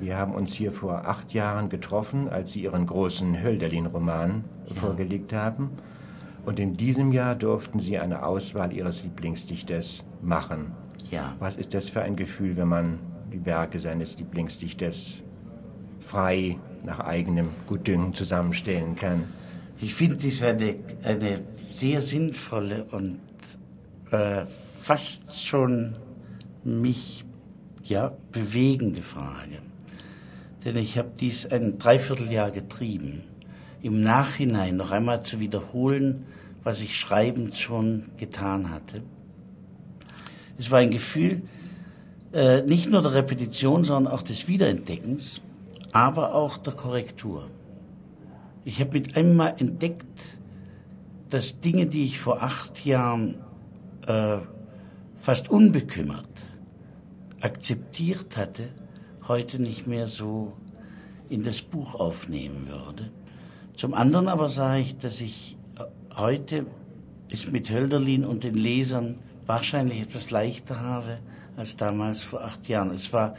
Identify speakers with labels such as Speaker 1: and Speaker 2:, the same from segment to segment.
Speaker 1: Wir haben uns hier vor acht Jahren getroffen, als Sie Ihren großen Hölderlin-Roman ja. vorgelegt haben. Und in diesem Jahr durften Sie eine Auswahl Ihres Lieblingsdichters machen.
Speaker 2: Ja.
Speaker 1: Was ist das für ein Gefühl, wenn man die Werke seines Lieblingsdichters frei nach eigenem Gutdünken zusammenstellen kann?
Speaker 2: Ich finde dies eine, eine sehr sinnvolle und äh, fast schon mich ja, bewegende Frage. Denn ich habe dies ein Dreivierteljahr getrieben, im Nachhinein noch einmal zu wiederholen, was ich schreibend schon getan hatte. Es war ein Gefühl äh, nicht nur der Repetition, sondern auch des Wiederentdeckens, aber auch der Korrektur. Ich habe mit einmal entdeckt, dass Dinge, die ich vor acht Jahren äh, fast unbekümmert akzeptiert hatte, heute nicht mehr so in das Buch aufnehmen würde. Zum anderen aber sah ich, dass ich äh, heute es mit Hölderlin und den Lesern wahrscheinlich etwas leichter habe als damals vor acht Jahren. Es war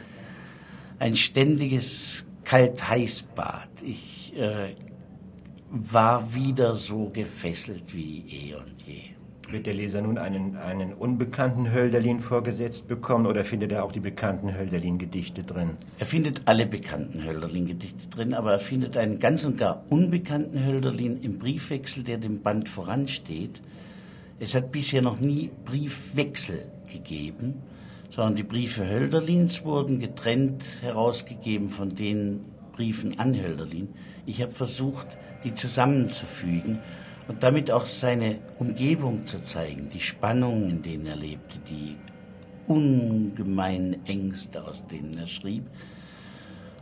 Speaker 2: ein ständiges Kalt-Heiß-Bad. Ich äh, war wieder so gefesselt wie eh und je.
Speaker 1: Wird der Leser nun einen, einen unbekannten Hölderlin vorgesetzt bekommen oder findet er auch die bekannten Hölderlin-Gedichte drin?
Speaker 2: Er findet alle bekannten Hölderlin-Gedichte drin, aber er findet einen ganz und gar unbekannten Hölderlin im Briefwechsel, der dem Band voransteht. Es hat bisher noch nie Briefwechsel gegeben, sondern die Briefe Hölderlins wurden getrennt herausgegeben von den Briefen an Hölderlin. Ich habe versucht, die zusammenzufügen und damit auch seine Umgebung zu zeigen, die Spannungen, in denen er lebte, die ungemeinen Ängste, aus denen er schrieb.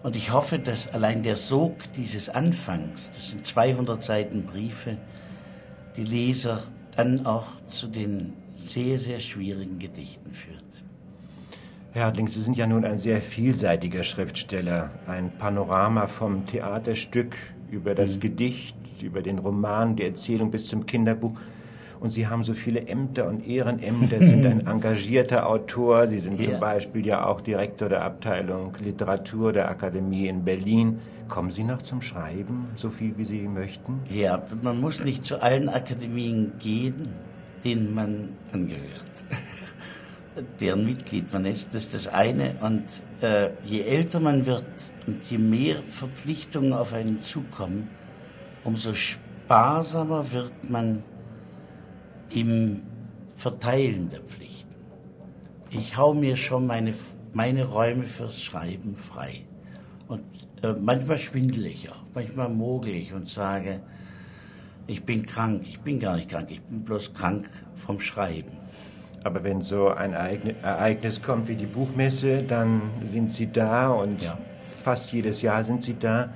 Speaker 2: Und ich hoffe, dass allein der Sog dieses Anfangs, das sind 200 Seiten Briefe, die Leser dann auch zu den sehr, sehr schwierigen Gedichten führt.
Speaker 1: Herr Hartling, Sie sind ja nun ein sehr vielseitiger Schriftsteller. Ein Panorama vom Theaterstück über das mhm. Gedicht, über den Roman, die Erzählung bis zum Kinderbuch. Und Sie haben so viele Ämter und Ehrenämter, sind ein engagierter Autor. Sie sind ja. zum Beispiel ja auch Direktor der Abteilung Literatur der Akademie in Berlin. Kommen Sie noch zum Schreiben, so viel wie Sie möchten?
Speaker 2: Ja, man muss nicht zu allen Akademien gehen, denen man angehört deren Mitglied man ist. Das ist das eine. Und äh, je älter man wird und je mehr Verpflichtungen auf einen zukommen, umso sparsamer wird man im Verteilen der Pflichten. Ich hau mir schon meine, meine Räume fürs Schreiben frei. Und äh, manchmal schwindel ich auch, manchmal mogel ich und sage, ich bin krank. Ich bin gar nicht krank, ich bin bloß krank vom Schreiben.
Speaker 1: Aber wenn so ein Ereignis kommt wie die Buchmesse, dann sind Sie da und ja. fast jedes Jahr sind Sie da.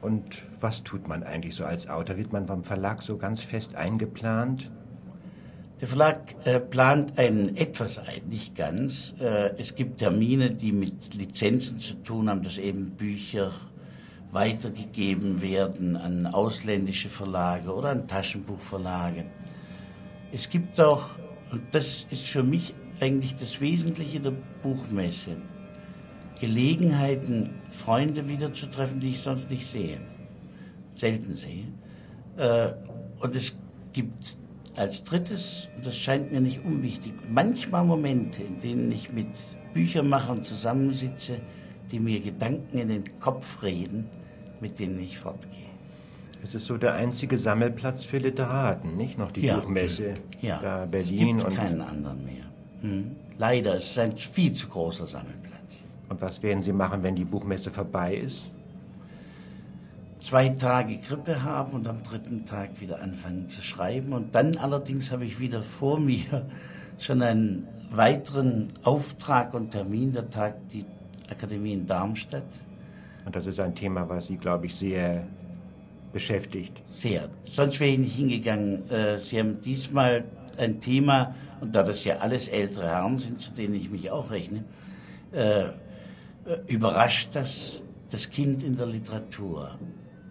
Speaker 1: Und was tut man eigentlich so als Autor? Wird man vom Verlag so ganz fest eingeplant?
Speaker 2: Der Verlag äh, plant einen etwas ein, nicht ganz. Äh, es gibt Termine, die mit Lizenzen zu tun haben, dass eben Bücher weitergegeben werden an ausländische Verlage oder an Taschenbuchverlage. Es gibt auch und das ist für mich eigentlich das Wesentliche der Buchmesse. Gelegenheiten, Freunde wiederzutreffen, die ich sonst nicht sehe, selten sehe. Äh, und es gibt als drittes, und das scheint mir nicht unwichtig, manchmal Momente, in denen ich mit Büchermachern zusammensitze, die mir Gedanken in den Kopf reden, mit denen ich fortgehe.
Speaker 1: Es ist so der einzige Sammelplatz für Literaten, nicht noch die ja. Buchmesse
Speaker 2: ja. da Berlin es gibt und keinen anderen mehr. Hm. Leider ist es ein viel zu großer Sammelplatz.
Speaker 1: Und was werden Sie machen, wenn die Buchmesse vorbei ist?
Speaker 2: Zwei Tage Grippe haben und am dritten Tag wieder anfangen zu schreiben. Und dann allerdings habe ich wieder vor mir schon einen weiteren Auftrag und Termin, der Tag die Akademie in Darmstadt.
Speaker 1: Und das ist ein Thema, was Sie, glaube ich, sehr beschäftigt.
Speaker 2: Sehr. Sonst wäre ich nicht hingegangen. Äh, Sie haben diesmal ein Thema, und da das ja alles ältere Herren sind, zu denen ich mich auch rechne, äh, äh, überrascht das das Kind in der Literatur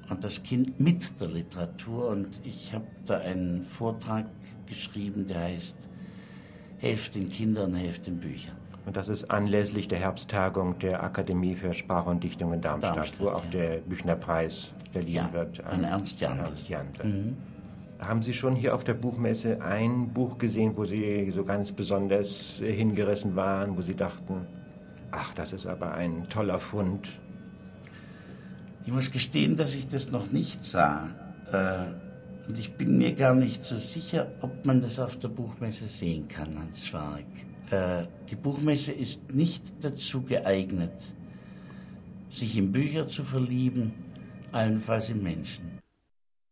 Speaker 2: und das Kind mit der Literatur. Und ich habe da einen Vortrag geschrieben, der heißt Helft den Kindern, helft den Büchern.
Speaker 1: Und das ist anlässlich der Herbsttagung der Akademie für Sprache und Dichtung in Darmstadt,
Speaker 2: Darmstadt,
Speaker 1: wo auch
Speaker 2: ja.
Speaker 1: der Büchnerpreis verliehen
Speaker 2: Ja,
Speaker 1: wird.
Speaker 2: an Ernst Jandl.
Speaker 1: Ernst Jandl. Haben Sie schon hier auf der Buchmesse ein Buch gesehen, wo Sie so ganz besonders hingerissen waren, wo Sie dachten, ach, das ist aber ein toller Fund?
Speaker 2: Ich muss gestehen, dass ich das noch nicht sah. Äh, und ich bin mir gar nicht so sicher, ob man das auf der Buchmesse sehen kann, Hans Schwark. Äh, die Buchmesse ist nicht dazu geeignet, sich in Bücher zu verlieben, allenfalls in Menschen.